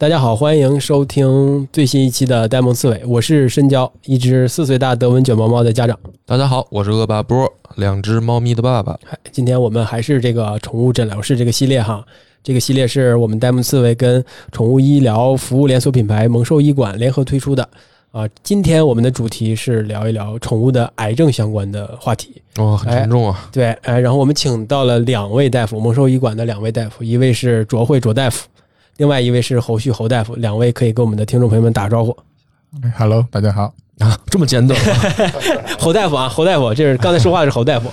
大家好，欢迎收听最新一期的呆萌刺猬，我是深交，一只四岁大德文卷毛猫的家长。大家好，我是恶霸波，两只猫咪的爸爸。嗨，今天我们还是这个宠物诊疗室这个系列哈，这个系列是我们呆萌刺猬跟宠物医疗服务连锁品牌萌兽医馆联合推出的啊。今天我们的主题是聊一聊宠物的癌症相关的话题。哦，很沉重啊。对，哎，然后我们请到了两位大夫，萌兽医馆的两位大夫，一位是卓慧卓大夫。另外一位是侯旭侯大夫，两位可以跟我们的听众朋友们打招呼。Hello，大家好。啊，这么简短。侯大夫啊，侯大夫，这是刚才说话的是侯大夫。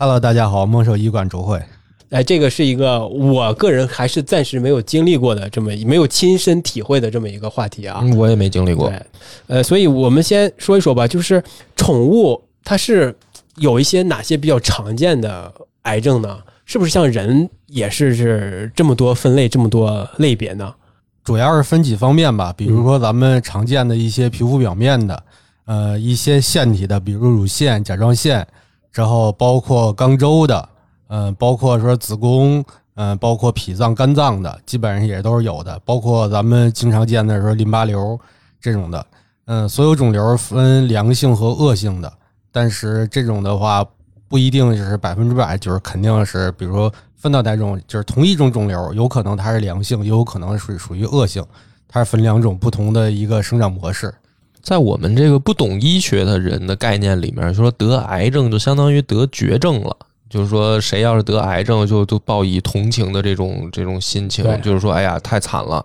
Hello，大家好，孟兽医馆卓慧。哎，这个是一个我个人还是暂时没有经历过的这么没有亲身体会的这么一个话题啊。嗯我也没经历过。对，呃，所以我们先说一说吧，就是宠物它是有一些哪些比较常见的癌症呢？是不是像人也是是这么多分类、这么多类别呢？主要是分几方面吧，比如说咱们常见的一些皮肤表面的，呃，一些腺体的，比如乳腺、甲状腺，然后包括肛周的，嗯、包括说子宫，嗯、包括脾脏、肝脏的，基本上也都是有的。包括咱们经常见的说淋巴瘤这种的，嗯、所有肿瘤分良性和恶性的，但是这种的话不一定就是百分之百，就是肯定是，比如说分到哪种，就是同一种肿瘤，有可能它是良性，也有可能是属于恶性，它是分两种不同的一个生长模式。在我们这个不懂医学的人的概念里面，说得癌症就相当于得绝症了。就是说，谁要是得癌症，就就报以同情的这种这种心情，就是说，哎呀，太惨了。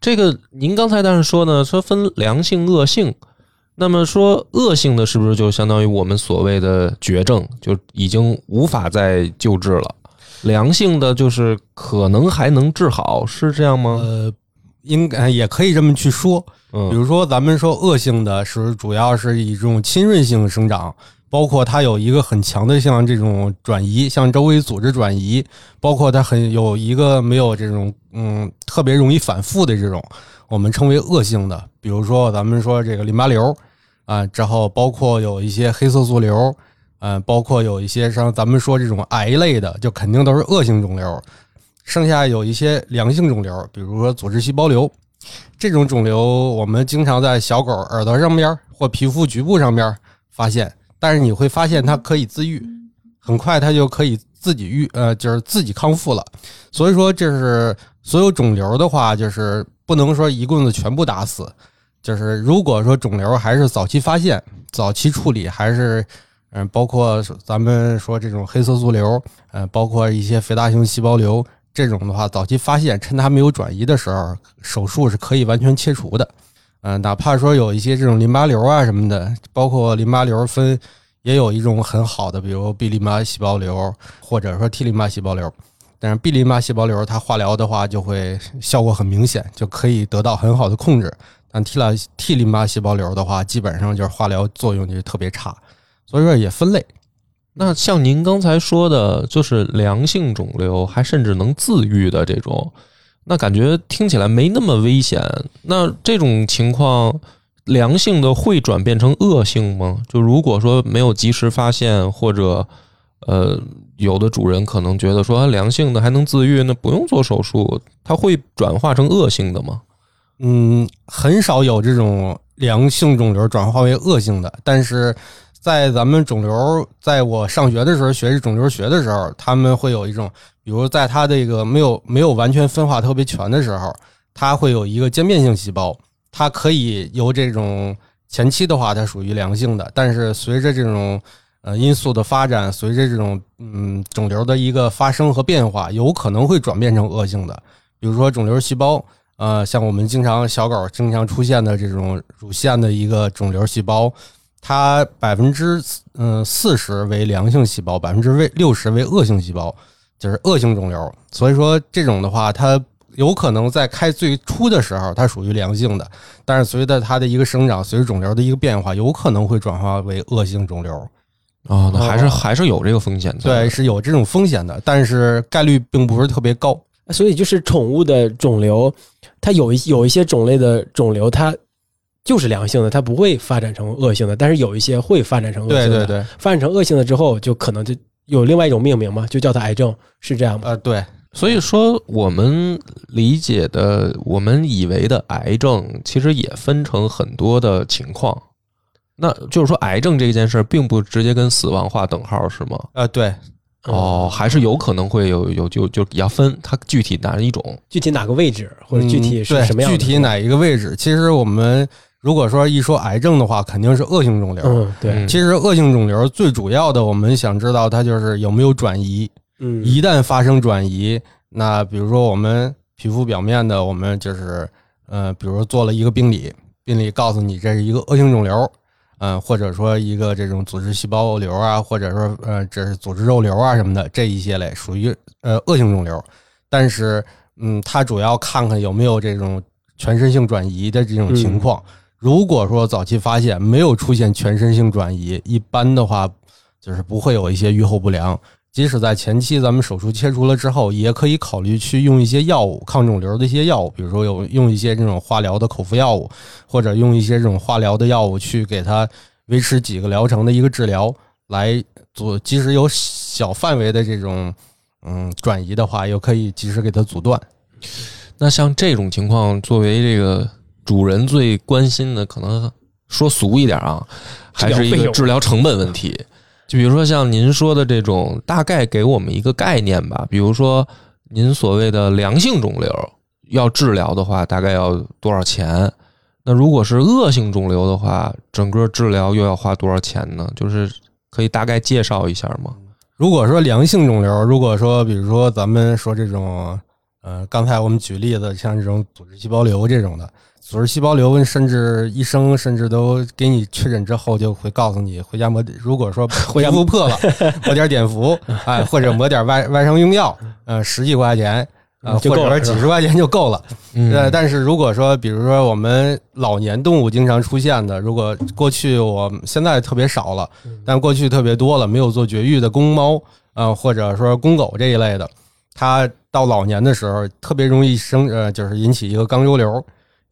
这个您刚才但是说呢，说分良性、恶性，那么说恶性的是不是就相当于我们所谓的绝症，就已经无法再救治了？良性的就是可能还能治好，是这样吗？呃，应该也可以这么去说。比嗯如说，咱们说恶性的是主要是以这种侵润性生长，包括它有一个很强的像这种转移，像周围组织转移，包括它很有一个没有这种嗯特别容易反复的这种，我们称为恶性的。比如说，咱们说这个淋巴瘤啊，之后包括有一些黑色素瘤，嗯、包括有一些像咱们说这种癌类的，就肯定都是恶性肿瘤。剩下有一些良性肿瘤，比如说组织细胞瘤。这种肿瘤我们经常在小狗耳朵上边或皮肤局部上边发现，但是你会发现它可以自愈，很快它就可以自己愈，呃，就是自己康复了。所以说，这是所有肿瘤的话，就是不能说一棍子全部打死。就是如果说肿瘤还是早期发现、早期处理，还是嗯，包括咱们说这种黑色素瘤，嗯，包括一些肥大性细胞瘤。这种的话，早期发现，趁它没有转移的时候，手术是可以完全切除的。嗯、哪怕说有一些这种淋巴瘤啊什么的，包括淋巴瘤分，也有一种很好的，比如 B 淋巴细胞瘤，或者说 T 淋巴细胞瘤。但是 B 淋巴细胞瘤，它化疗的话就会效果很明显，就可以得到很好的控制。但 T 淋 T 淋巴细胞瘤的话，基本上就是化疗作用就特别差，所以说也分类。那像您刚才说的，就是良性肿瘤，还甚至能自愈的这种，那感觉听起来没那么危险。那这种情况，良性的会转变成恶性吗？就如果说没有及时发现，或者呃，有的主人可能觉得说良性的还能自愈，那不用做手术，它会转化成恶性的吗？嗯，很少有这种良性肿瘤转化为恶性的，但是在咱们肿瘤，在我上学的时候学这肿瘤学的时候，他们会有一种，比如在它这个没有没有完全分化特别全的时候，它会有一个渐变性细胞，它可以由这种前期的话，它属于良性的，但是随着这种呃因素的发展，随着这种嗯肿瘤的一个发生和变化，有可能会转变成恶性的，比如说肿瘤细胞。呃，像我们经常小狗经常出现的这种乳腺的一个肿瘤细胞，它百分之嗯四十为良性细胞，百分之为六十为恶性细胞，就是恶性肿瘤。所以说这种的话，它有可能在开最初的时候它属于良性的，但是随着它的一个生长，随着肿瘤的一个变化，有可能会转化为恶性肿瘤。哦，那还是哦还是有这个风险在的。对，是有这种风险的，但是概率并不是特别高。所以就是宠物的肿瘤，它有一有一些种类的肿瘤，它就是良性的，它不会发展成恶性的，但是有一些会发展成恶性的。对对对，发展成恶性的之后，就可能就有另外一种命名嘛，就叫它癌症，是这样吗？呃，对，所以说，我们理解的、我们以为的癌症，其实也分成很多的情况。那就是说，癌症这件事儿，并不直接跟死亡划等号，是吗？呃，对，哦，还是有可能会有有就就要分它具体哪一种。具体哪个位置或者具体是什么样的？具体哪一个位置？其实我们如果说一说癌症的话，肯定是恶性肿瘤。嗯，对，嗯其实恶性肿瘤最主要的，我们想知道它就是有没有转移。嗯，一旦发生转移，那比如说我们皮肤表面的，我们就是呃，比如说做了一个病理，病理告诉你这是一个恶性肿瘤，嗯、或者说一个这种组织细胞瘤啊，或者说呃这是组织肉瘤啊什么的，这一些类属于呃恶性肿瘤。但是嗯，它主要看看有没有这种全身性转移的这种情况。如果说早期发现没有出现全身性转移，一般的话就是不会有一些预后不良。即使在前期咱们手术切除了之后，也可以考虑去用一些药物，抗肿瘤的一些药物，比如说有用一些这种化疗的口服药物，或者用一些这种化疗的药物去给它维持几个疗程的一个治疗，来做。即使有小范围的这种嗯转移的话，又可以及时给它阻断。那像这种情况，作为这个主人最关心的，可能说俗一点啊，还是一个治疗成本问题。就比如说像您说的这种，大概给我们一个概念吧。比如说您所谓的良性肿瘤要治疗的话，大概要多少钱？那如果是恶性肿瘤的话，整个治疗又要花多少钱呢？就是可以大概介绍一下吗？如果说良性肿瘤，如果说比如说咱们说这种，呃，刚才我们举例子，像这种组织细胞瘤这种的，组织细胞瘤，甚至医生甚至都给你确诊之后，就会告诉你回家抹，如果说 回家皮肤破了，抹点碘伏，哎，或者抹点外外伤用药，呃，十几块钱，呃，或者说几十块钱就够了。嗯呃，但是如果说，比如说我们老年动物经常出现的，如果过去我现在特别少了，但过去特别多了，没有做绝育的公猫，呃，或者说公狗这一类的，它到老年的时候特别容易生，呃，就是引起一个肛周瘤。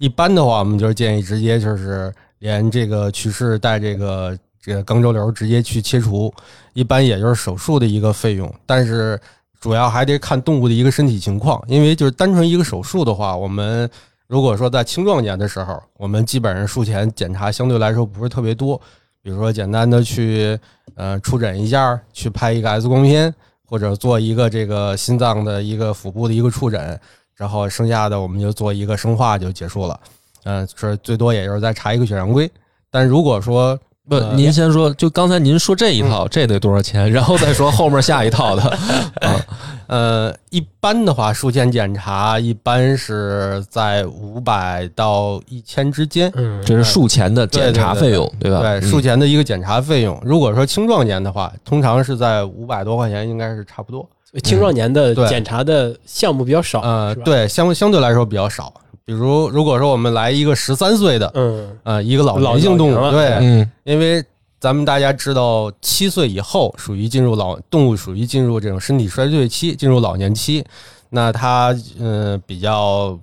一般的话，我们就是建议直接就是连这个去世带这个这个肛周瘤直接去切除，一般也就是手术的一个费用，但是主要还得看动物的一个身体情况，因为就是单纯一个手术的话，我们如果说在青壮年的时候，我们基本上术前检查相对来说不是特别多，比如说简单的去呃触诊一下，去拍一个 X 光片，或者做一个这个心脏的一个腹部的一个触诊，然后剩下的我们就做一个生化就结束了。嗯、这最多也就是再查一个血常规。但如果说不，呃您先说，就刚才您说这一套，这得多少钱？然后再说后面下一套的。啊，呃，一般的话，术前检查一般是在五百到一千之间。嗯，这是术前的检查费用，对吧？对，嗯术前的一个检查费用，如果说青壮年的话，通常是在五百多块钱，应该是差不多。青壮年的检查的项目比较少，呃，对，相相对来说比较少。比如，如果说我们来一个十三岁的，嗯，呃，一个老年性动物，对，嗯因为咱们大家知道，七岁以后属于进入老动物，属于进入这种身体衰退期，进入老年期。那它嗯、呃比较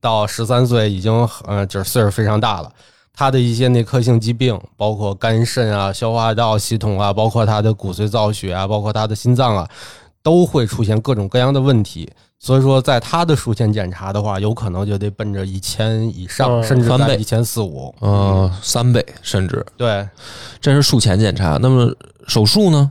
到十三岁已经呃就是岁数非常大了，它的一些内科性疾病，包括肝肾啊、消化道系统啊，包括它的骨髓造血啊，包括它的心脏啊，都会出现各种各样的问题。所以说，在它的术前检查的话，有可能就得奔着一千以上，嗯甚至在一千四五。呃，三倍甚至，对，这是术前检查。那么手术呢？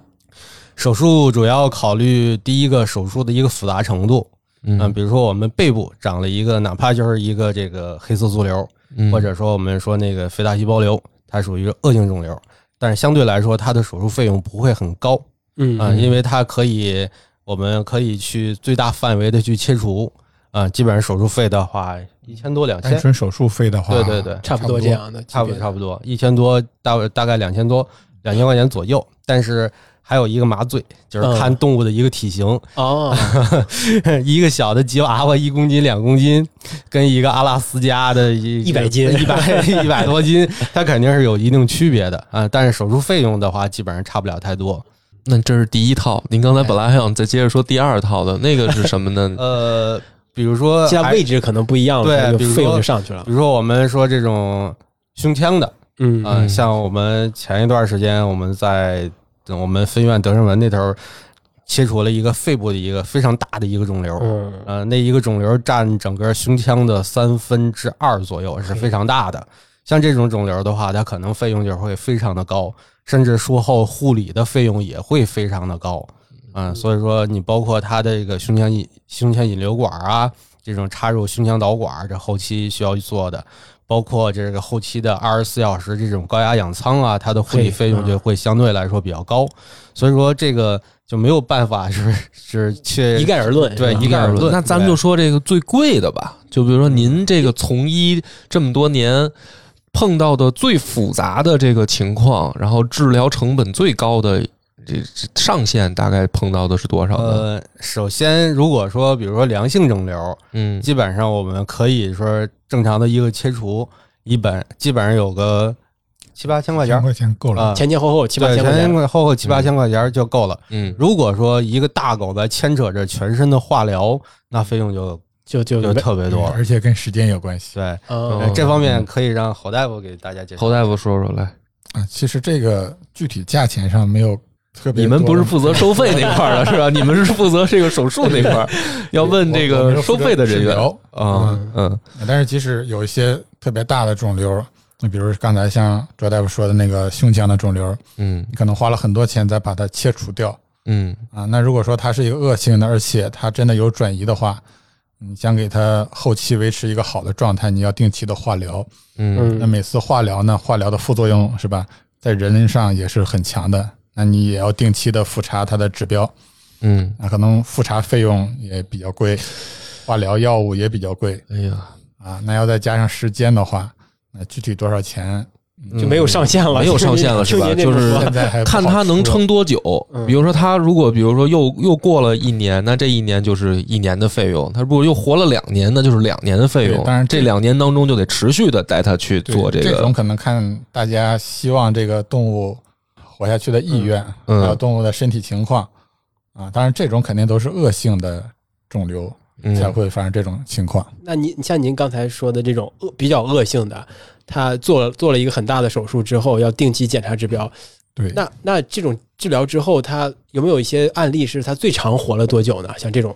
手术主要考虑第一个手术的一个复杂程度，嗯，嗯比如说我们背部长了一个，哪怕就是一个这个黑色素瘤，嗯或者说我们说那个肥大细胞瘤，它属于恶性肿瘤，但是相对来说它的手术费用不会很高嗯啊、因为它可以，我们可以去最大范围的去切除啊、基本上手术费的话一千多两千，单纯手术费的话，对对对。差不多这样的，差不多差不多。一千多大大概两千多两千块钱左右，但是还有一个麻醉，就是嗯。看动物的一个体型，哦，一个小的吉娃娃一公斤两公斤，跟一个阿拉斯加的一100斤一百 一百多斤，它肯定是有一定区别的啊。但是手术费用的话，基本上差不了太多。那这是第一套。您刚才本来还想再接着说第二套的，那个是什么呢？呃，比如说现在位置可能不一样了，对比如说这个费用就上去了比。如说我们说这种胸腔的，嗯像我们前一段时间我们在我们分院德胜门那头切除了一个肺部的一个非常大的一个肿瘤，嗯呃，那一个肿瘤占整个胸腔的三分之二左右，是非常大的。像这种肿瘤的话，它可能费用就会非常的高，甚至术后护理的费用也会非常的高。嗯，所以说你包括它的这个胸腔引胸腔引流管啊，这种插入胸腔导管，这后期需要做的，包括这个后期的二十四小时这种高压氧舱啊，它的护理费用就会相对来说比较高。所以说这个就没有办法 是是去一概而论，对一概而论那咱们就说这个最贵的吧，就比如说您这个从医这么多年碰到的最复杂的这个情况，然后治疗成本最高的这这上限大概碰到的是多少呢？呃，首先如果说比如说良性肿瘤，嗯基本上我们可以说正常的一个切除，一本基本上有个七八千块钱千块钱够了。啊，前前后后七八千块钱，前前后后七八千块钱就够了。嗯如果说一个大狗在牵扯着全身的化疗，那费用就就就就特别多。而且跟时间有关系对，这方面可以让侯大夫给大家介绍。侯大夫说说来，啊。其实这个具体价钱上没有特别你，们不是负责收费那块儿的 是吧？你们是负责这个手术那块儿，要问这个收费的人员啊，嗯但是即使有一些特别大的肿瘤，你比如刚才像卓大夫说的那个胸腔的肿瘤，嗯你可能花了很多钱再把它切除掉嗯啊。那如果说它是一个恶性的，而且它真的有转移的话，你想给他后期维持一个好的状态，你要定期的化疗。嗯那每次化疗呢，化疗的副作用是吧，在人上也是很强的。那你也要定期的复查它的指标，嗯，那可能复查费用也比较贵，化疗药物也比较贵哎呀，啊。那要再加上时间的话，那具体多少钱，就没有上限了，没有上限了 是吧就是看他能撑多久嗯。比如说，他如果比如说又又过了一年，那这一年就是一年的费用；他如果又活了两年，那就是两年的费用。对当然这这两年当中就得持续的带他去做这个。这种可能看大家希望这个动物活下去的意愿，嗯还有动物的身体情况啊。当然，这种肯定都是恶性的肿瘤嗯才会发生这种情况。那您像您刚才说的这种恶比较恶性的，他做了做了一个很大的手术之后，要定期检查指标。对，那那这种治疗之后，他有没有一些案例是他最长活了多久呢？像这种，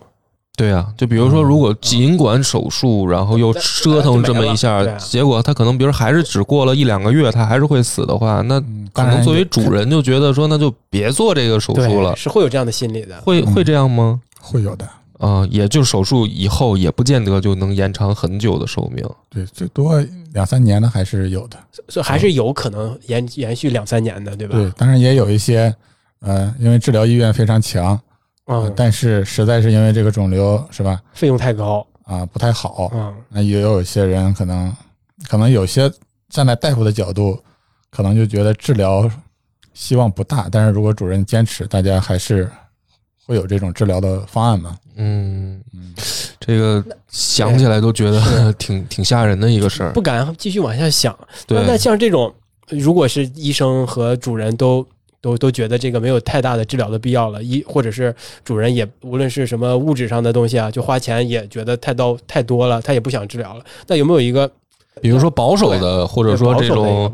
对啊，就比如说，如果尽管手术，然后又折腾这么一下啊，结果他可能比如还是只过了一两个月，他还是会死的话，那嗯可能作为主人就觉得说，那就别做这个手术了。是会有这样的心理的。嗯会会这样吗？会有的。啊、也就手术以后也不见得就能延长很久的寿命。对，最多两三年的还是有的。所以还是有可能延延续两三年的，对吧？对，当然也有一些，呃，因为治疗意愿非常强，呃嗯，但是实在是因为这个肿瘤是吧，费用太高，啊、不太好，嗯，那也有一些人可能，可能有些站在大夫的角度，可能就觉得治疗希望不大，但是如果主任坚持，大家还是会有这种治疗的方案嘛。嗯，嗯，这个想起来都觉得 挺挺吓人的一个事儿不。敢继续往下想。那那，像这种，如果是医生和主人都都都觉得这个没有太大的治疗的必要了，医或者是主人也无论是什么物质上的东西啊，就花钱也觉得太到太多了，他也不想治疗了。那有没有一个比如说保守的，或者说这保守种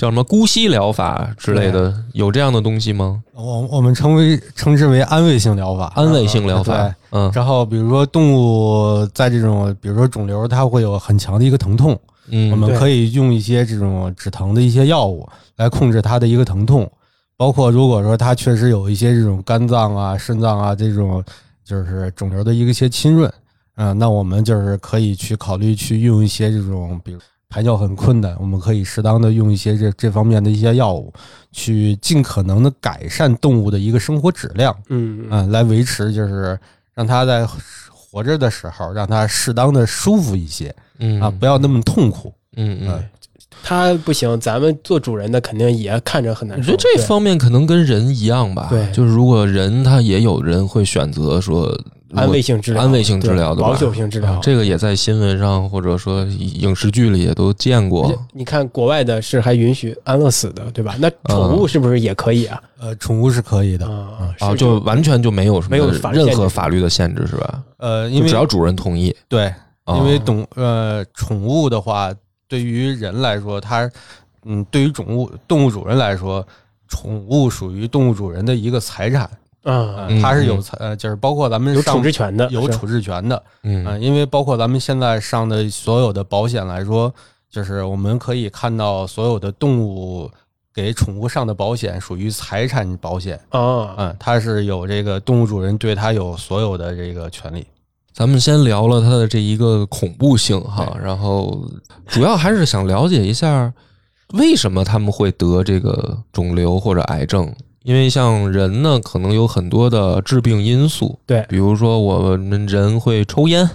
叫什么姑息疗法之类的，有这样的东西吗？我我们称为称之为安慰性疗法，安慰性疗法，嗯。然后比如说动物在这种，比如说肿瘤，它会有很强的一个疼痛，嗯，我们可以用一些这种止疼的一些药物来控制它的一个疼痛，包括如果说它确实有一些这种肝脏啊、肾脏啊这种就是肿瘤的一个些侵润，嗯、那我们就是可以去考虑去用一些这种，比如排尿很困难，我们可以适当的用一些这这方面的一些药物，去尽可能的改善动物的一个生活质量。嗯啊，来维持就是让它在活着的时候，让它适当的舒服一些嗯啊，不要那么痛苦。嗯嗯。它不行，咱们做主人的肯定也看着很难受。我觉得这方面可能跟人一样吧，对就是如果人他也有人会选择说安慰性治疗、安慰性治疗的保守性治疗啊，这个也在新闻上或者说影视剧里也都见过。你看国外的是还允许安乐死的，对吧？那嗯宠物是不是也可以啊？呃，宠物是可以的，啊啊，就完全就没有什么没有任何法律的限制，是吧？呃，因为只要主人同意，对，啊因为动呃宠物的话，对于人来说，它嗯，对于宠物动物主人来说，宠物属于动物主人的一个财产，啊，嗯它是有呃，就是包括咱们有处置权的，有处置权的，嗯嗯，因为包括咱们现在上的所有的保险来说，就是我们可以看到所有的动物给宠物上的保险属于财产保险，啊，嗯，它是有这个动物主人对它有所有的这个权利。咱们先聊了它的这一个恐怖性哈，然后主要还是想了解一下为什么他们会得这个肿瘤或者癌症。因为像人呢，可能有很多的致病因素，对比如说我们人会抽烟，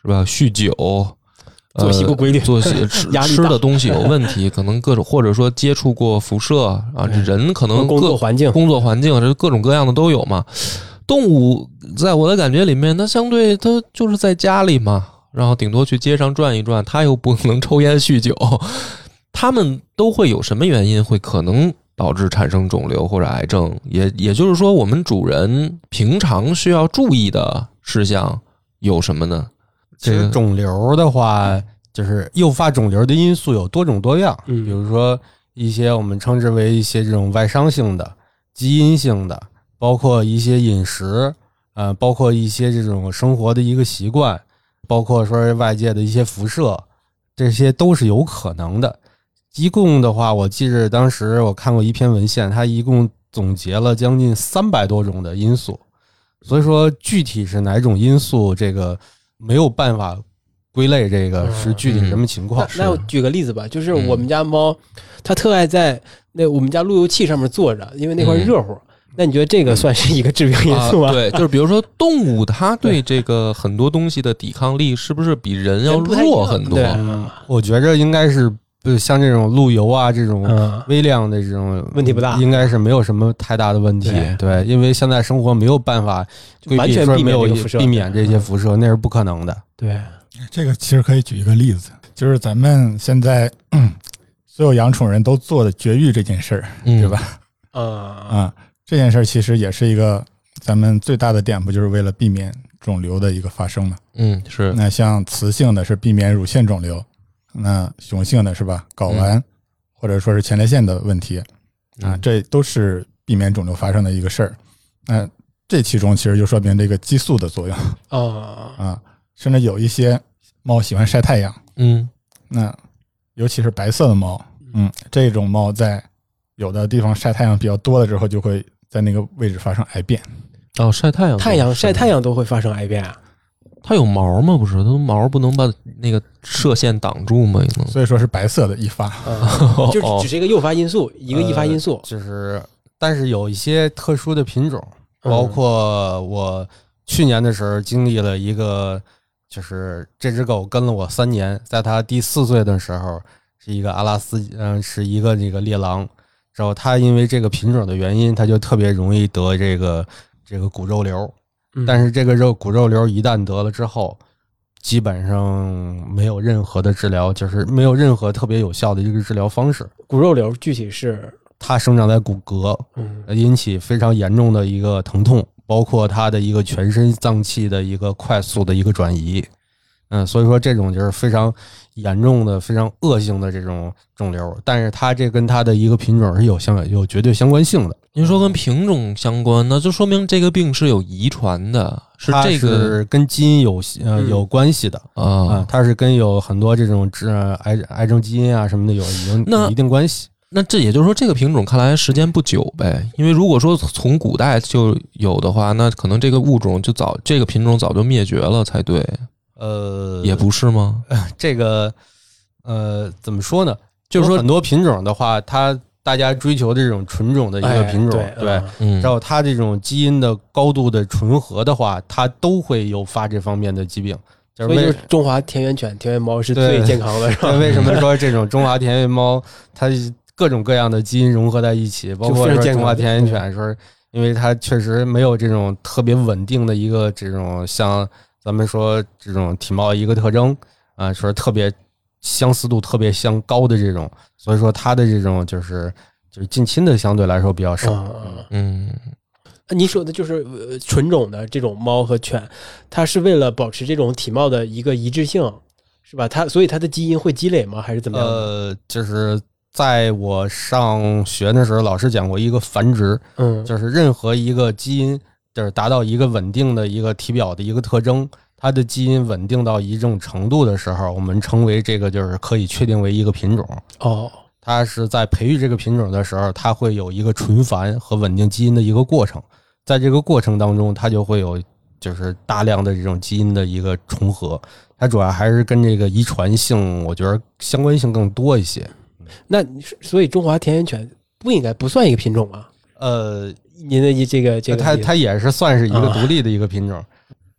是吧？酗酒，作息不规律呃作息吃 吃的东西有问题，可能各种或者说接触过辐射啊，这人可能工各作环境工作环境，这各种各样的都有嘛。动物在我的感觉里面，它相对它就是在家里嘛，然后顶多去街上转一转，它又不能抽烟酗酒，它们都会有什么原因会可能导致产生肿瘤或者癌症？也也就是说，我们主人平常需要注意的事项有什么呢？其实这个肿瘤的话，就是诱发肿瘤的因素有多种多样，嗯比如说一些我们称之为一些这种外伤性的、基因性的，包括一些饮食，呃，包括一些这种生活的一个习惯，包括说外界的一些辐射，这些都是有可能的。一共的话，我记着当时我看过一篇文献，它一共总结了将近三百多种的因素，所以说具体是哪种因素，这个没有办法归类，这个是具体什么情况那。那我举个例子吧，就是我们家猫，它特爱在那我们家路由器上面坐着，因为那块儿热乎。那你觉得这个算是一个致病因素吗？啊对，就是比如说动物，它对这个很多东西的抵抗力是不是比人要弱很多？我觉着应该是呃像这种路由啊这种嗯，微量的这种问题不大应该是没有什么太大的问题。对对，因为现在生活没有办法规完全避免避免这些辐射，那是不可能的。对，这个其实可以举一个例子，就是咱们现在、嗯所有养宠人都做的绝育这件事儿，嗯对吧？啊，啊，这件事儿其实也是一个咱们最大的点，不就是为了避免肿瘤的一个发生嘛？嗯，是，那像雌性的是避免乳腺肿瘤，那雄性的是吧？睾丸、或者说是前列腺的问题啊，嗯这都是避免肿瘤发生的一个事儿。那这其中其实就说明这个激素的作用啊，啊，甚至有一些猫喜欢晒太阳，嗯那尤其是白色的猫，嗯，这种猫在有的地方晒太阳比较多了之后，就会在那个位置发生癌变。哦，晒太阳，太阳晒太，阳都会发生癌变啊。它有毛吗？不是，它毛不能把那个射线挡住吗？所以说是白色的一发。啊，就只是一个诱发因素，一个易发因素呃。就是，但是有一些特殊的品种，嗯包括我去年的时候经历了一个，就是这只狗跟了我三年，在它第四岁的时候是一个阿拉斯，嗯、是一个这个猎狼，然后它因为这个品种的原因，它就特别容易得这个这个骨肉瘤，嗯但是这个肉骨肉瘤一旦得了之后。基本上没有任何的治疗，就是没有任何特别有效的一个治疗方式。骨肉瘤具体是，它生长在骨骼，嗯引起非常严重的一个疼痛，包括它的一个全身脏器的一个快速的一个转移。嗯，所以说这种就是非常严重的、非常恶性的这种肿瘤，但是它这跟它的一个品种是有相有绝对相关性的。您说跟品种相关，那就说明这个病是有遗传的，是这个是跟基因有呃嗯有关系的啊啊，。它是跟有很多这种致呃癌癌症基因啊什么的有有那有一定关系。那这也就是说，这个品种看来时间不久呗。因为如果说从古代就有的话，那可能这个物种就早这个品种早就灭绝了才对，呃，也不是吗？这个呃怎么说呢？就是说很多品种的话，它大家追求这种纯种的一个哎品种，对对。啊嗯然后它这种基因的高度的纯合的话，它都会诱发这方面的疾病。就是为所以就是中华田园犬、田园猫是最健康的，是吧？为什么说这种中华田园猫，它各种各样的基因融合在一起，包括说中华田园犬，说因为它确实没有这种特别稳定的一个这种像咱们说这种体貌一个特征啊，说特别相似度特别相高的这种，所以说它的这种就是就是近亲的相对来说比较少。嗯，你说的就是呃纯种的这种猫和犬，它是为了保持这种体貌的一个一致性，是吧？它所以它的基因会积累吗？还是怎么样？呃，就是在我上学的时候，老师讲过一个繁殖，嗯，就是任何一个基因就是达到一个稳定的一个体表的一个特征，它的基因稳定到一种程度的时候，我们称为这个就是可以确定为一个品种。哦，它是在培育这个品种的时候，它会有一个纯繁和稳定基因的一个过程，在这个过程当中，它就会有就是大量的这种基因的一个重合。它主要还是跟这个遗传性，我觉得相关性更多一些。那所以中华田园犬不应该不算一个品种吗？呃，您的一这个这个它它也是算是一个啊独立的一个品种。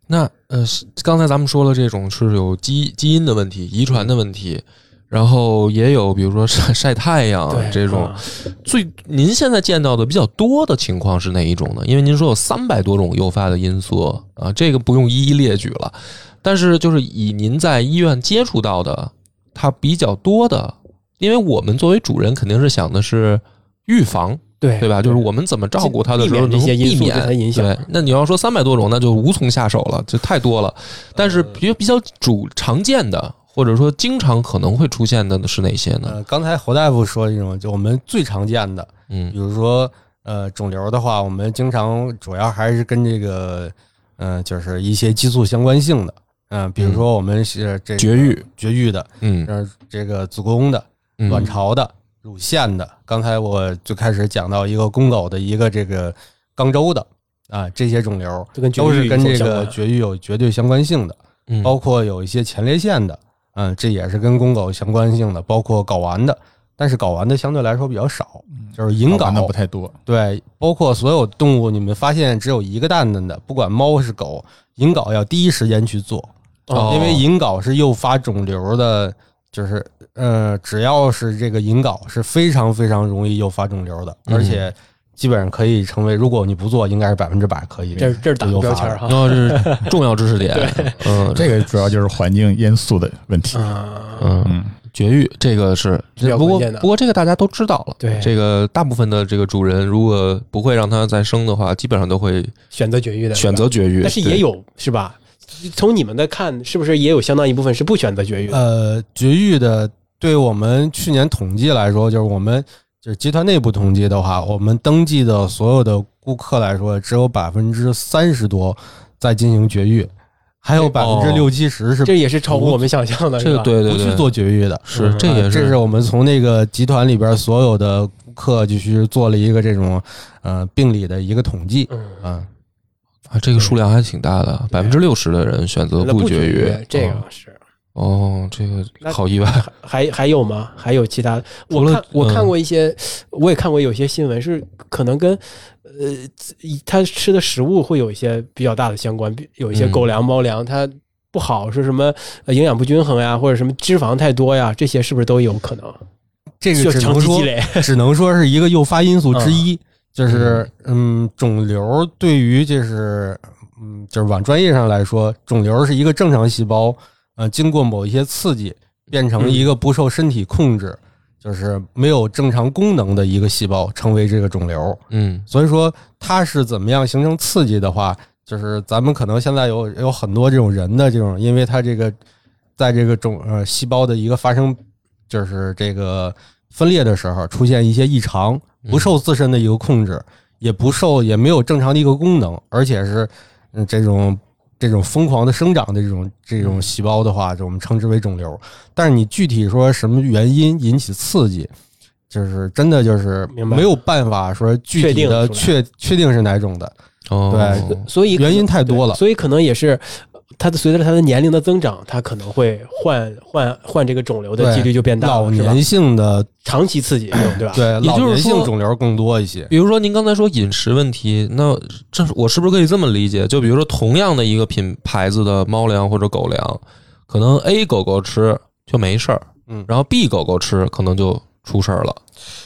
那呃，是刚才咱们说了，这种是有基基因的问题、遗传的问题，然后也有比如说晒 晒太阳这种。啊最您现在见到的比较多的情况是哪一种呢？因为您说有三百多种诱发的因素啊，这个不用一一列举了。但是就是以您在医院接触到的，它比较多的，因为我们作为主人肯定是想的是预防，对对吧？就是我们怎么照顾它的时候避免这能些因素对避免它影响对，那你要说三百多种，那就无从下手了，就太多了。但是比比较主常见的，或者说经常可能会出现的是哪些呢？呃，刚才侯大夫说这种，就我们最常见的，嗯。比嗯如说呃肿瘤的话，我们经常主要还是跟这个嗯、呃就是一些激素相关性的，嗯、比如说我们是这个绝育。绝育的，嗯。呃，这个子宫的、嗯。卵巢的、乳腺的。刚才我就开始讲到一个公狗的一个这个肛周的啊，这些肿瘤都是育跟这个有绝育有绝对相关性的，嗯。包括有一些前列腺的，嗯，这也是跟公狗相关性的，包括睾丸的，但是睾丸的相对来说比较少，就是隐睾的不太多，对，包括所有动物，你们发现只有一个蛋蛋的，不管猫是狗，隐睾要第一时间去做，哦因为隐睾是诱发肿瘤的，就是呃，只要是这个引睾是非常非常容易诱发肿瘤的，嗯而且基本上可以成为，如果你不做，应该是百分之百可以。这这是打标签儿哈。哦，这是重要知识点。嗯，这个主要就是环境因素的问题。啊，嗯，嗯，绝育这个是比较不过关键的不过这个大家都知道了。对这个大部分的这个主人如果不会让它再生的话，基本上都会选择绝育的，选择绝育。但是也有是吧？从你们的看，是不是也有相当一部分是不选择绝育？呃，绝育的，对我们去年统计来说，就是我们就是集团内部统计的话，我们登记的所有的顾客来说，只有百分之三十多在进行绝育，还有百分之六七十是这也是超乎我们想象的，这个对对对不去做绝育的。是这也是这是我们从那个集团里边所有的顾客就去做了一个这种呃病理的一个统计。嗯，嗯，啊，这个数量还挺大的，百分之六十的人选择那不绝育育。这个哦是哦，这个好意外。还还有吗？还有其他？我看我嗯看过一些，我也看过有些新闻是可能跟呃他吃的食物会有一些比较大的相关，比有一些嗯狗粮、猫粮它不好，是什么呃营养不均衡呀，或者什么脂肪太多呀，这些是不是都有可能？这个只能说只能说是一个诱发因素之一，就是嗯，肿瘤对于就是嗯，就是往专业上来说，肿瘤是一个正常细胞，呃，经过某一些刺激变成一个不受身体控制，就是没有正常功能的一个细胞，成为这个肿瘤。嗯所以说它是怎么样形成刺激的话，就是咱们可能现在有有很多这种人的这种，因为它这个在这个肿呃细胞的一个发生，就是这个分裂的时候出现一些异常，不受自身的一个控制，也不受也没有正常的一个功能，而且是嗯这种。这种疯狂的生长的这种这种细胞的话，就我们称之为肿瘤。但是你具体说什么原因引起刺激，就是真的就是没有办法说具体的确确定是哪种的。哦，对所以原因太多了所以可能也是。它的随着它的年龄的增长，它可能会患患患这个肿瘤的几率就变大老？年性的长期刺激，对吧？对老年也就是说性肿瘤更多一些。比如说您刚才说饮食问题，那这我是不是可以这么理解？就比如说同样的一个品牌子的猫粮或者狗粮，可能 A 狗狗吃就没事儿，嗯然后 B 狗狗吃可能就出事儿了，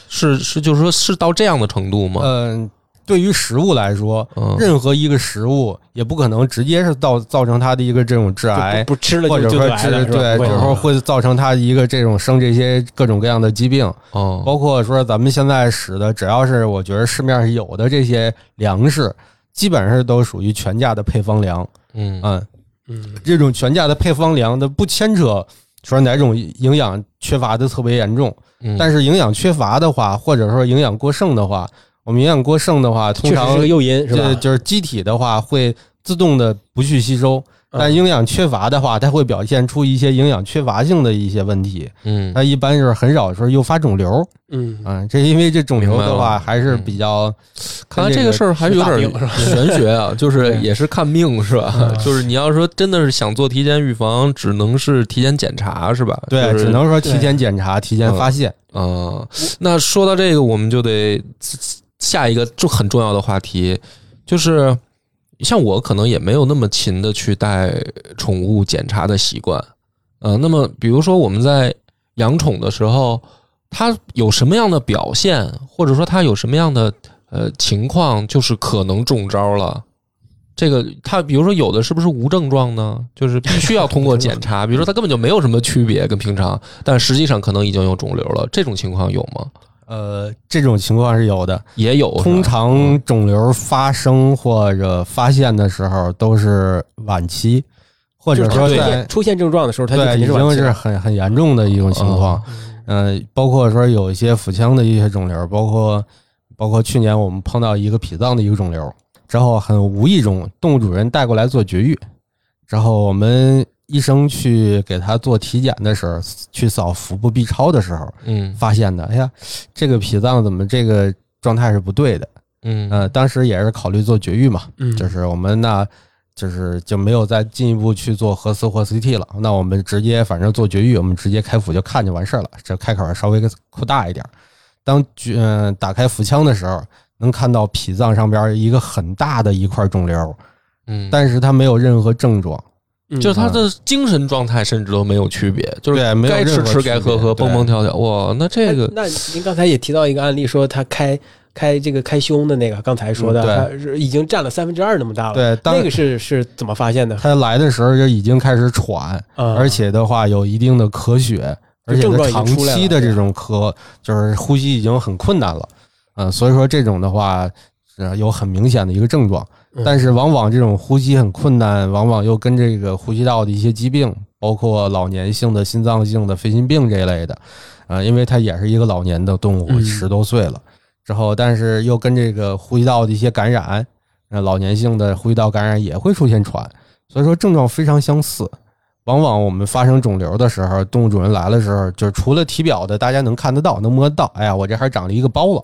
是是，就是说是到这样的程度吗？嗯，对于食物来说，嗯。任何一个食物也不可能直接是造造成它的一个这种致癌不，不吃了或者说致对，不会就是说会造成它一个这种生这些各种各样的疾病。哦，包括说咱们现在使的，只要是我觉得市面上有的这些粮食，基本上都属于全价的配方粮。嗯。嗯，嗯。这种全价的配方粮的不牵扯说哪种营养缺乏的特别严重，嗯。但是营养缺乏的话，或者说营养过剩的话，我们营养过剩的话，通常诱因，是吧？就是机体的话会自动的不去吸收，嗯。但营养缺乏的话，它会表现出一些营养缺乏性的一些问题。嗯。它一般就是很少说诱发肿瘤，嗯，啊，这因为这肿瘤的话还是嗯比较，看来这个事儿还是有点玄学啊，就是也是看命是吧？嗯。就是你要说真的是想做提前预防，只能是提前检查是吧？对，只能说提前检查、提前发现。啊、那说到这个，我们就得下一个就很重要的话题，就是像我可能也没有那么勤的去带宠物检查的习惯，呃，那么比如说我们在养宠的时候，它有什么样的表现，或者说它有什么样的呃情况，就是可能中招了。这个它，比如说有的是不是无症状呢？就是必须要通过检查，比如说它根本就没有什么区别跟平常，但实际上可能已经有肿瘤了。这种情况有吗？呃，这种情况是有的。也有，通常肿瘤发生或者发现的时候都是晚期，或者说在出现症状的时候，它已经是很很严重的一种情况。哦嗯、包括说有一些腹腔的一些肿瘤，包括包括去年我们碰到一个脾脏的一个肿瘤，之后很无意中动物主人带过来做绝育，之后我们医生去给他做体检的时候，去扫腹部 B 超的时候嗯发现的，哎呀，这个脾脏怎么这个状态是不对的？嗯呃，当时也是考虑做绝育嘛，嗯就是我们那，就是就没有再进一步去做核磁或 CT 了。那我们直接反正做绝育，我们直接开腹就看就完事儿了，这开口稍微扩大一点儿。当嗯、打开腹腔的时候，能看到脾脏上边一个很大的一块肿瘤，嗯，但是它没有任何症状。嗯就是他的精神状态甚至都没有区别，就是该吃吃，该喝喝，蹦蹦跳跳。哇，那这个那那您刚才也提到一个案例，说他开开这个开胸的那个，刚才说的，嗯对他已经占了三分之二那么大了。对，当那个是是怎么发现的？他来的时候就已经开始喘，啊而且的话有一定的咳血，而且长期的这种咳，就是呼吸已经很困难了。嗯，所以说这种的话，呃，有很明显的一个症状嗯，但是往往这种呼吸很困难，往往又跟这个呼吸道的一些疾病，包括老年性的心脏性的肺心病这一类的，呃，因为它也是一个老年的动物，嗯十多岁了之后，但是又跟这个呼吸道的一些感染，呃，老年性的呼吸道感染也会出现喘，所以说症状非常相似。往往我们发生肿瘤的时候，动物主人来的时候，就是除了体表的大家能看得到、能摸得到，哎呀，我这还长了一个包了，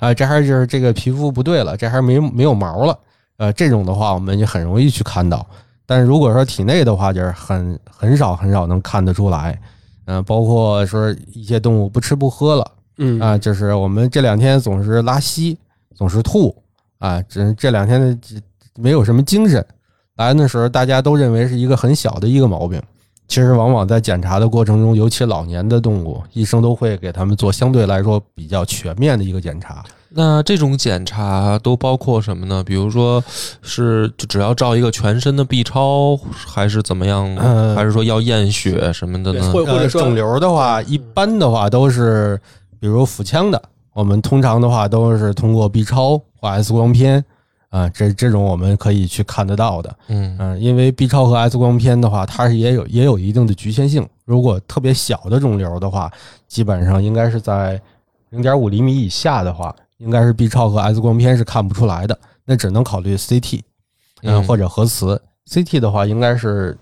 啊、这还就是这个皮肤不对了，这还没没有毛了，呃，这种的话我们也很容易去看到。但是如果说体内的话，就是很很少很少能看得出来，嗯、包括说一些动物不吃不喝了，嗯啊，就是我们这两天总是拉稀，总是吐啊，这这两天的这没有什么精神。来的时候，大家都认为是一个很小的一个毛病，其实往往在检查的过程中，尤其老年的动物，医生都会给他们做相对来说比较全面的一个检查。那这种检查都包括什么呢？比如说是就只要照一个全身的 B 超，还是怎么样呢？呃还是说要验血什么的呢？或或者肿瘤的话，一般的话都是比如腹腔的，我们通常的话都是通过 B 超或 X 光片啊，这这种我们可以去看得到的。嗯嗯，因为 B 超和 X 光片的话，它是也有也有一定的局限性。如果特别小的肿瘤的话，基本上应该是在零点五厘米以下的话，应该是 B 超和 X 光片是看不出来的，那只能考虑 CT，嗯，嗯或者核磁。CT 的话应该是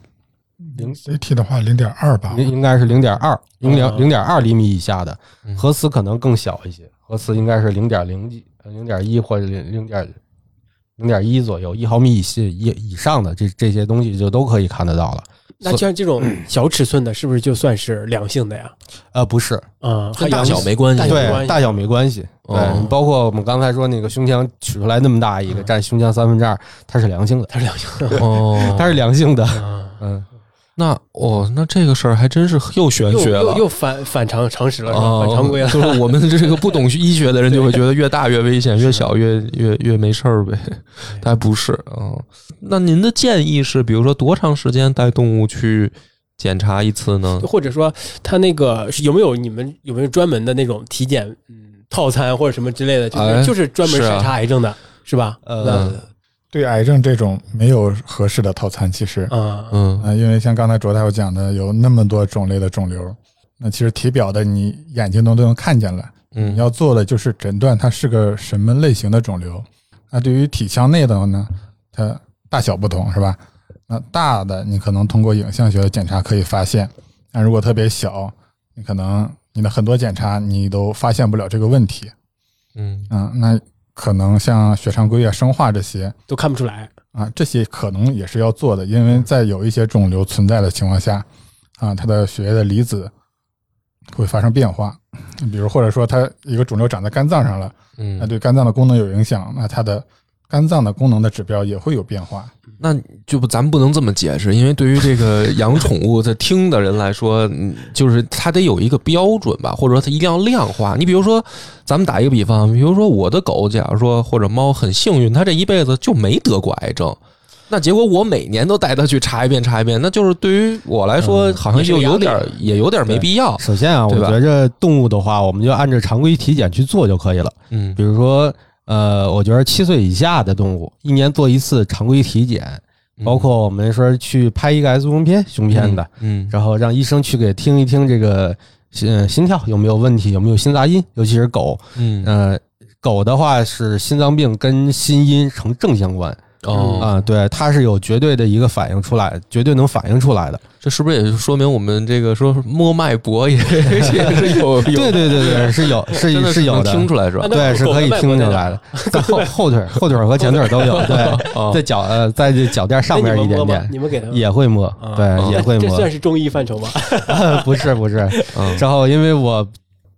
零 CT 的话零点二吧，应应该是零点二零点哦零点二厘米以下的嗯，核磁可能更小一些，核磁应该是零点零几、零点一或者零零点零点一左右，一毫米以下以以上的这这些东西就都可以看得到了。那像这种小尺寸的，是不是就算是良性的呀？呃，不是，啊，还跟大小没关系对，系大小没关系。对哦，包括我们刚才说那个胸腔取出来那么大一个，占胸腔三分之二，它是良性的，它是良性的。哦，它是良性的。啊嗯，那哦，那这个事儿还真是又玄学了又。又反反常常识了，反常规了。就是我们这个不懂医学的人就会觉得越大越危险，越小越越越没事儿呗。但不是啊、那您的建议是，比如说多长时间带动物去检查一次呢？或者说，他那个有没有你们有没有专门的那种体检嗯套餐或者什么之类的，就是、哎就是专门筛查癌症的，是吧？呃，对癌症这种没有合适的套餐，其实，嗯，嗯啊，因为像刚才卓大夫讲的，有那么多种类的肿瘤，那其实体表的你眼睛都都能看见了。嗯你要做的就是诊断它是个什么类型的肿瘤。那对于体腔内的呢，它大小不同是吧？那大的你可能通过影像学的检查可以发现，那如果特别小，你可能你的很多检查你都发现不了这个问题。嗯嗯，那可能像血常规啊、生化这些都看不出来。啊，这些可能也是要做的，因为在有一些肿瘤存在的情况下，啊，它的血液的离子会发生变化，比如或者说它一个肿瘤长在肝脏上了，那嗯，对肝脏的功能有影响，那它的肝脏的功能的指标也会有变化。那就不，咱不能这么解释，因为对于这个 养宠物的听的人来说，嗯，就是它得有一个标准吧，或者说它一定要量化。你比如说，咱们打一个比方，比如说我的狗，假如说或者猫很幸运，它这一辈子就没得过癌症。那结果我每年都带它去查一遍查一遍，那就是对于我来说，嗯好像就有点儿也有点儿没必要。首先啊，我觉着动物的话，我们就按照常规体检去做就可以了。嗯比如说，呃，我觉得七岁以下的动物一年做一次常规体检，包括我们说去拍一个 X 光片、胸片的，嗯，然后让医生去给听一听这个心心跳有没有问题，有没有心杂音，尤其是狗，嗯。呃，狗的话是心脏病跟心音成正相关哦啊，对，它是有绝对的一个反应出来，绝对能反应出来的。这是不是也就说明我们这个说摸脉搏也 也是有有对对对对，是有是是有的，听出来是吧？对，是可以听出来的，在后后腿、后腿和前腿都有，对，哦在脚呃，在这脚垫上面一点点你们给他也会摸啊，对，哦也会摸这算，是中医范畴吗？不是不是。嗯，然后因为我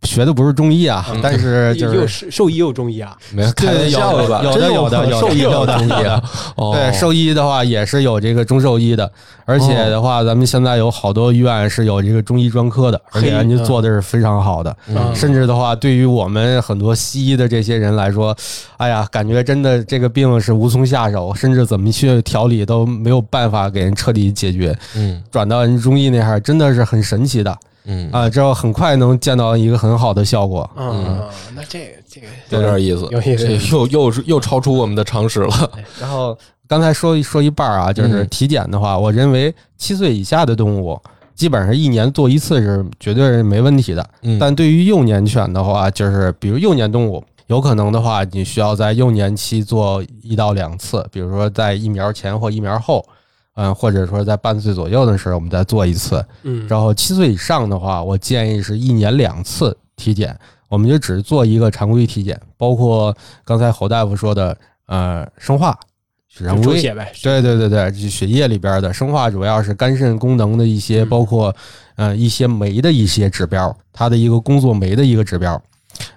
学的不是中医啊，但是 就是是兽医有中医啊？没有 开玩笑的吧？有的有的 有的兽医有的中医啊，哦对兽医的话也是有这个中兽医的，而且的话，咱们现在有好多医院是有这个中医专科的，而且人家做的是非常好的。嗯甚至的话，对于我们很多西医的这些人来说，哎呀，感觉真的这个病是无从下手，甚至怎么去调理都没有办法给人彻底解决。嗯转到人中医那哈儿，真的是很神奇的嗯啊！之后很快能见到一个很好的效果。嗯，那这个这个有点意思，有意思又又是又超出我们的常识了。然后刚才说一说一半儿啊，就是嗯体检的话，我认为七岁以下的动物基本上一年做一次是绝对是没问题的。嗯但对于幼年犬的话，就是比如幼年动物，有可能的话，你需要在幼年期做一到两次，比如说在疫苗前或疫苗后，嗯，或者说在半岁左右的时候，我们再做一次。嗯，然后七岁以上的话，我建议是一年两次体检，我们就只做一个常规体检，包括刚才侯大夫说的，呃，生化、血常规，呗。对对对对，就血液里边的生化主要是肝肾功能的一些，嗯包括呃一些酶的一些指标，它的一个工作酶的一个指标。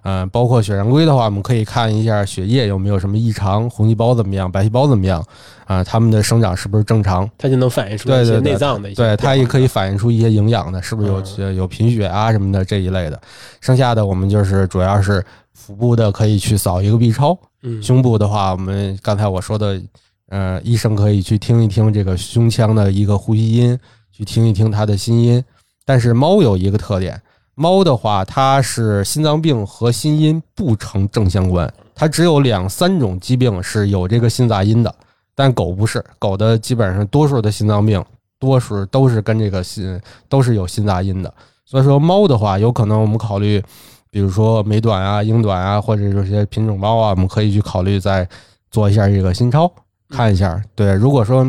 嗯、包括血常规的话，我们可以看一下血液有没有什么异常，红细胞怎么样，白细胞怎么样啊、它们的生长是不是正常？它就能反映出一些对对对内脏的一些对。它也可以反映出一些营养的，是不是有嗯有贫血啊什么的这一类的。剩下的我们就是主要是腹部的可以去扫一个 B 超，嗯胸部的话，我们刚才我说的，呃，医生可以去听一听这个胸腔的一个呼吸音，去听一听它的心音。但是猫有一个特点，猫的话，它是心脏病和心音不成正相关，它只有两三种疾病是有这个心杂音的，但狗不是，狗的基本上多数的心脏病，多数都是跟这个心都是有心杂音的。所以说猫的话，有可能我们考虑，比如说美短啊、英短啊，或者这些品种猫啊，我们可以去考虑再做一下这个心超，看一下。对，如果说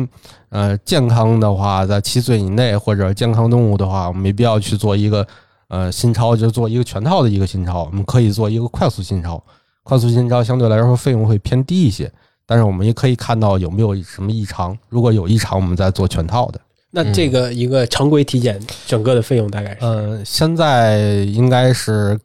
呃健康的话，在七岁以内或者健康动物的话，我们没必要去做一个呃新钞，就做一个全套的一个新钞，我们可以做一个快速新钞。快速新钞相对来说费用会偏低一些，但是我们也可以看到有没有什么异常，如果有异常，我们再做全套的。那这个一个常规体检整个的费用大概是？呃，现在应该是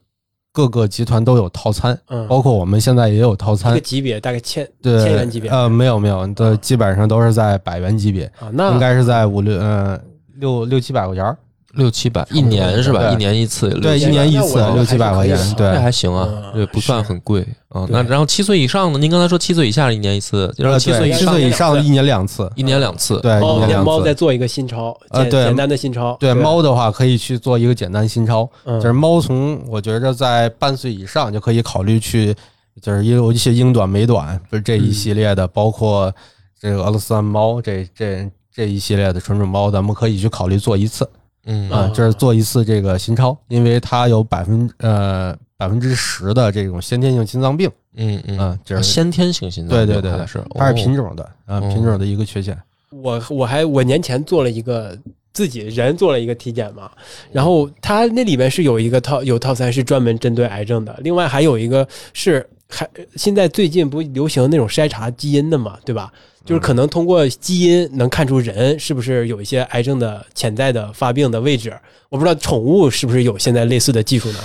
各个集团都有套餐，嗯，包括我们现在也有套餐一个。级别大概千对，千元级别呃，没有没有，都基本上都是在百元级别，啊，那应该是在五六呃六六七百块钱儿。六七百一年是吧？一年一次，对，一年一次六七百块钱对这。还行啊嗯，这不算很贵啊。那然后七岁以上的，您刚才说七岁以下一年一次，然后呃七岁以上七岁以上的一年两次，一年两次。对，两次。猫再做一个新超，呃对简简单的新超。对猫的话，可以去做一个简单新超，嗯就是猫从我觉着在半岁以上就可以考虑去，就是也有一些英短、美短，不是这一系列的，包括这个俄罗斯猫这这这一系列的纯种猫，咱们可以去考虑做一次。嗯啊，就是做一次这个心超，因为他有百分呃百分之十的这种先天性心脏病，嗯嗯啊，就是先天性心脏病对对对是它是哦品种的啊，哦品种的一个缺陷。我我还我年前做了一个自己人做了一个体检嘛，然后它那里面是有一个套有套餐是专门针对癌症的，另外还有一个是还现在最近不流行那种筛查基因的嘛，对吧？就是可能通过基因能看出人是不是有一些癌症的潜在的发病的位置。我不知道宠物是不是有现在类似的技术呢？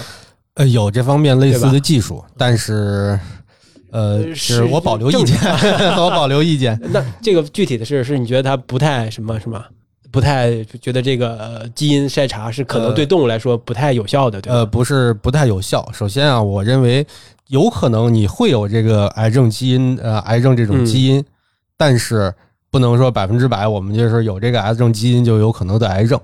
呃，有这方面类似的技术，但是呃，呃是我保留意见，我保留意见。那这个具体的是是你觉得它不太什么什么？不太觉得这个呃基因筛查是可能对动物来说不太有效的，对吧？呃，不是不太有效。首先啊，我认为有可能你会有这个癌症基因，呃，癌症这种基因，但是不能说百分之百，我们就是有这个癌症基因就有可能得癌症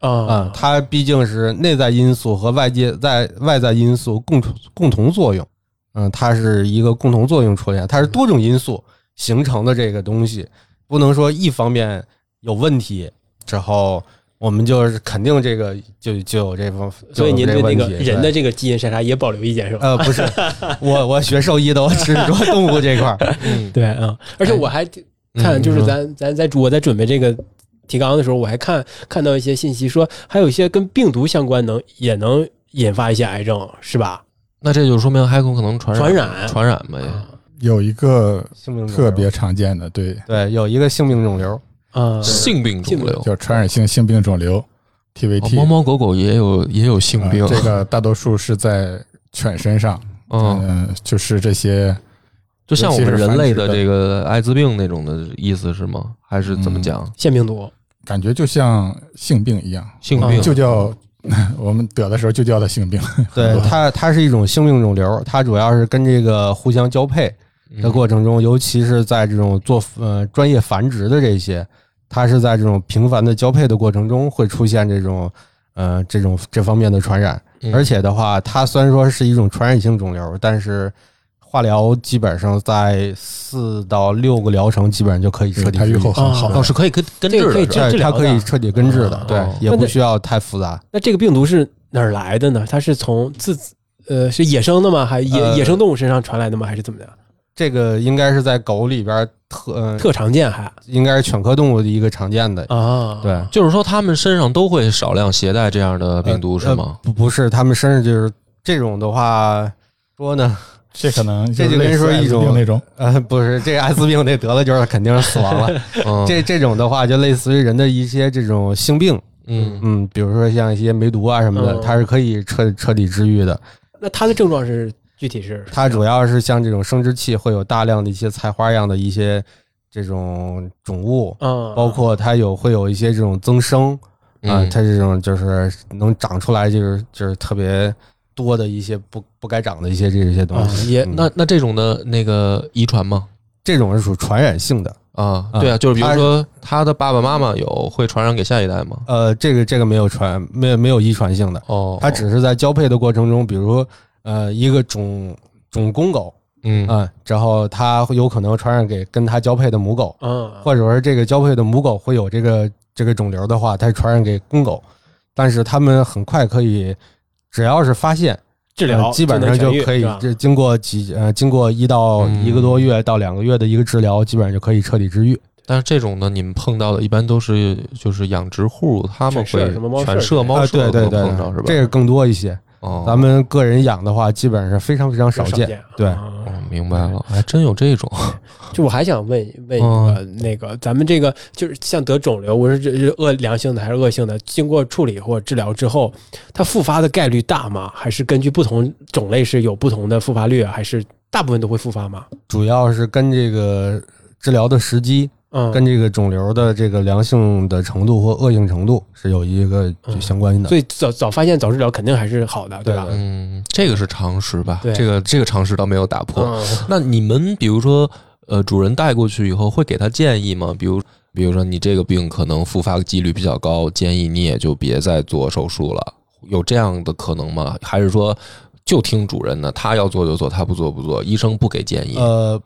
啊、啊，它毕竟是内在因素和外界在外在因素共同共同作用，嗯、它是一个共同作用出现，它是多种因素形成的这个东西，不能说一方面有问题之后。我们就是肯定这个就就有这方，所以您对这那个人的这个基因筛查也保留意见是吧？呃，不是，我我学兽医的，我只是说动物这块儿。嗯。对啊，而且我还看，就是咱咱在我在准备这个提纲的时候，我还看看到一些信息说，还有一些跟病毒相关能也能引发一些癌症，是吧？那这就说明还有可能传染传染。传染呗。有一个特别常见的，对，对，有一个性病肿瘤，啊，性病肿瘤，叫传染性性病肿瘤哦 （TVT）。猫猫狗狗也有也有性病。呃，这个大多数是在犬身上，嗯，嗯，就是这些就像我们人类的这个艾滋病那种的意思是吗？还是怎么讲？腺病毒。感觉就像性病一样，性病。嗯就叫 我们得的时候就叫它性病。对它它是一种性病肿瘤，它主要是跟这个互相交配的过程中，尤其是在这种做呃专业繁殖的这些，它是在这种频繁的交配的过程中会出现这种呃这种这方面的传染，嗯而且的话，它虽然说是一种传染性肿瘤，但是化疗基本上在四到六个疗程基本上就可以彻底治愈它愈后很好哦，是可以根根治的是吧，对，它可以彻底根治的哦，对哦，也不需要太复杂。那这个病毒是哪儿来的呢？它是从自呃是野生的吗？还野、呃野生动物身上传来的吗？还是怎么的？这个应该是在狗里边特，呃特常见还应该是犬科动物的一个常见的。啊？对，就是说它们身上都会少量携带这样的病毒是吗呃？不，不是，它们身上就是这种的话，说呢，这可能这就跟说一种那种，呃，不是，这个艾滋病那得了就是肯定是死亡了。嗯这这种的话，就类似于人的一些这种性病，嗯嗯，比如说像一些梅毒啊什么的嗯，它是可以彻彻底治愈的。那它的症状是具体是它主要是像这种生殖器会有大量的一些菜花样的一些这种种物，嗯，包括它有会有一些这种增生啊，嗯它这种就是能长出来就是就是特别多的一些不不该长的一些这些东啊西。也嗯那那这种的那个遗传吗？这种是属传染性的，啊，啊对啊，就是比如说他的爸爸妈妈有会传染给下一代吗？呃，这个这个没有传没有没有遗传性的，哦，它只是在交配的过程中，比如说呃一个种种公狗嗯啊，然后它会有可能传染给跟它交配的母狗，嗯，或者说这个交配的母狗会有这个这个肿瘤的话，它传染给公狗，但是它们很快可以，只要是发现治疗呃基本上就可以这经过几呃经过一到嗯一个多月到两个月的一个治疗，基本上就可以彻底治愈。但是这种呢，你们碰到的一般都是就是养殖户，他们会犬舍猫舍对对对碰着是吧？这个更多一些。哦，咱们个人养的话，基本上是非常非常少见。见。对明白了，还真有这种，就我还想问问一嗯个，那个咱们这个就是像得肿瘤，我说这是恶良性的还是恶性的？经过处理或治疗之后，它复发的概率大吗？还是根据不同种类是有不同的复发率啊？还是大部分都会复发吗？主要是跟这个治疗的时机，嗯，跟这个肿瘤的这个良性的程度或恶性程度是有一个就相关的。所以早早发现早治疗肯定还是好的，对吧嗯，这个是常识吧？对这个这个常识倒没有打破。嗯那你们比如说，呃，主人带过去以后会给他建议吗？比如，比如说你这个病可能复发几率比较高，建议你也就别再做手术了，有这样的可能吗？还是说就听主人的，他要做就做，他不做不做，医生不给建议？呃，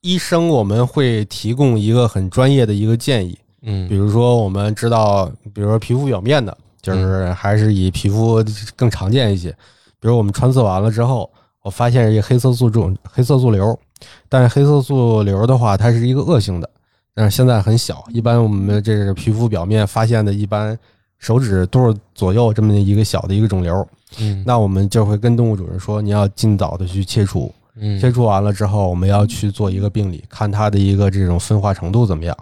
医生我们会提供一个很专业的一个建议，嗯。比嗯如说我们知道，比如说皮肤表面的，就是还是以皮肤更常见一些。比如我们穿刺完了之后，我发现一个黑色素肿、黑色素瘤，但是黑色素瘤的话，它是一个恶性的，但是现在很小，一般我们这个皮肤表面发现的，一般手指肚左右这么一个小的一个肿瘤，嗯。那我们就会跟动物主人说，你要尽早的去切除，切除完了之后，我们要去做一个病理，看它的一个这种分化程度怎么样。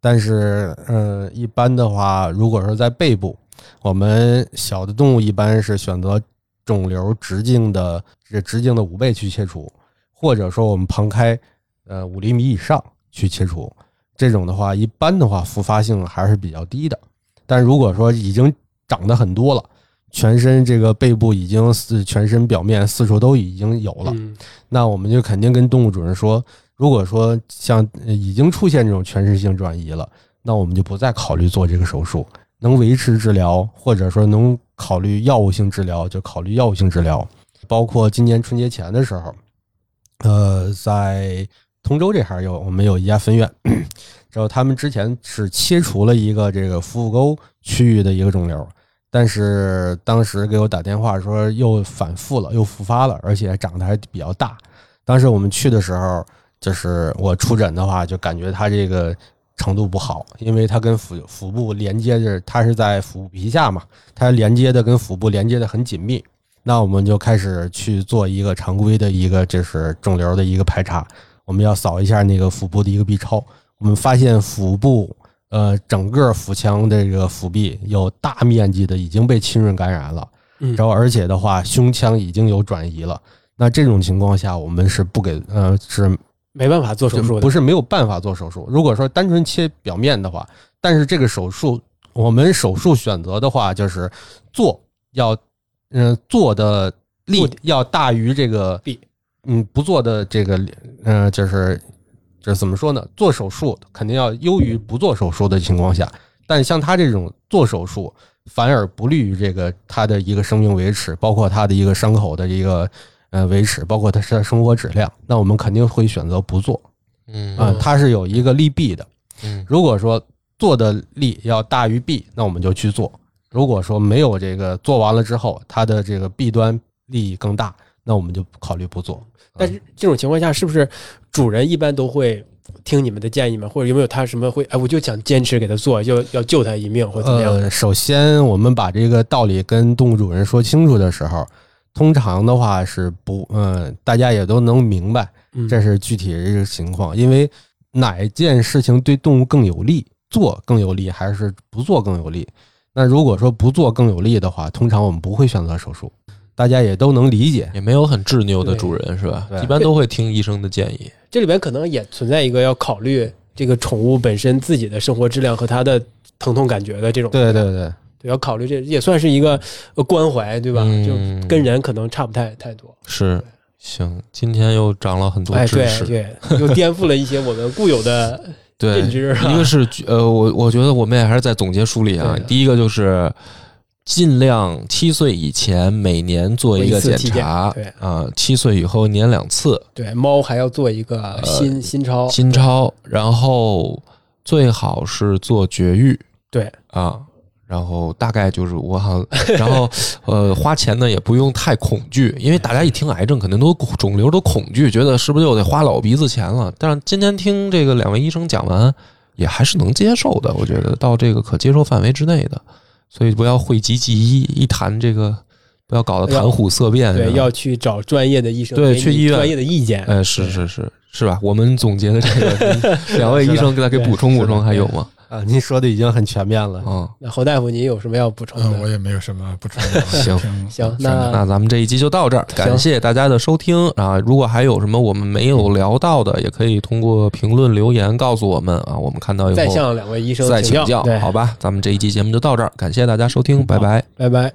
但是，呃，一般的话，如果说在背部，我们小的动物一般是选择肿瘤直径的这直径的五倍去切除，或者说我们旁开，呃，五厘米以上去切除。这种的话，一般的话复发性还是比较低的。但如果说已经长得很多了，全身这个背部已经四全身表面四处都已经有了，嗯。那我们就肯定跟动物主人说，如果说像呃已经出现这种全身性转移了，那我们就不再考虑做这个手术，能维持治疗或者说能考虑药物性治疗就考虑药物性治疗。包括今年春节前的时候，呃，在通州这还有我们有一家分院，然后他们之前是切除了一个这个腹股沟区域的一个肿瘤，但是当时给我打电话说又反复了，又复发了，而且长得还比较大。当时我们去的时候，就是我出诊的话，就感觉他这个程度不好，因为它跟腹腹部连接着，它是在腹部皮下嘛，它连接的跟腹部连接的很紧密。那我们就开始去做一个常规的一个就是肿瘤的一个排查，我们要扫一下那个腹部的一个 B 超，我们发现腹部呃整个腹腔的这个腹壁有大面积的已经被浸润感染了，嗯然后而且的话胸腔已经有转移了。那这种情况下，我们是不给呃是没办法做手术的，不是没有办法做手术。如果说单纯切表面的话，但是这个手术我们手术选择的话，就是做要嗯、呃做的力要大于这个弊嗯不做的这个嗯、呃就是就是怎么说呢？做手术肯定要优于不做手术的情况下，但像他这种做手术反而不利于这个他的一个生命维持，包括他的一个伤口的一个呃维持，包括他的生活质量，那我们肯定会选择不做。嗯啊，它是有一个利弊的。嗯如果说做的利要大于弊，那我们就去做；如果说没有这个做完了之后，它的这个弊端利益更大，那我们就考虑不做。但是这种情况下，是不是主人一般都会听你们的建议吗？或者有没有他什么会哎，我就想坚持给他做，就要救他一命或怎么样？呃，首先我们把这个道理跟动物主人说清楚的时候，通常的话是不，嗯、大家也都能明白，嗯这是具体的这个情况，因为哪件事情对动物更有利，做更有利，还是不做更有利？那如果说不做更有利的话，通常我们不会选择手术，大家也都能理解。也没有很执拗的主人是吧？对一般都会听医生的建议。这里边可能也存在一个要考虑这个宠物本身自己的生活质量和它的疼痛感觉的这种，对对对，对，要考虑这也算是一个呃关怀，对吧？嗯就跟人可能差不太太多。是，行，今天又长了很多哎，对知识。对，又颠覆了一些我们固有的，认知啊一个是呃，我我觉得我们也还是在总结梳理啊。第一个就是尽量七岁以前每年做一个检查对啊，七岁以后年两次对猫还要做一个心心超，心超，然后最好是做绝育对啊。然后大概就是我好像，然后呃，花钱呢也不用太恐惧，因为大家一听癌症，肯定都肿瘤都恐惧，觉得是不是又得花老鼻子钱了？但是今天听这个两位医生讲完，也还是能接受的，我觉得到这个可接受范围之内的，所以不要讳疾忌医，一谈这个不要搞得谈虎色变，对，要去找专业的医生，对去医院专业的意见。哎，是是是是吧？我们总结的这个，两位医生给他给补充补充，还有吗？啊，您说的已经很全面了。啊，那侯大夫，您有什么要补充的嗯，我？也没有什么补充的。行挺行那那咱们这一集就到这儿，感谢大家的收听啊！如果还有什么我们没有聊到的，也可以通过评论留言告诉我们啊，我们看到以后再向两位医生再请教。好吧？咱们这一期节目就到这儿，感谢大家收听，拜拜。拜拜。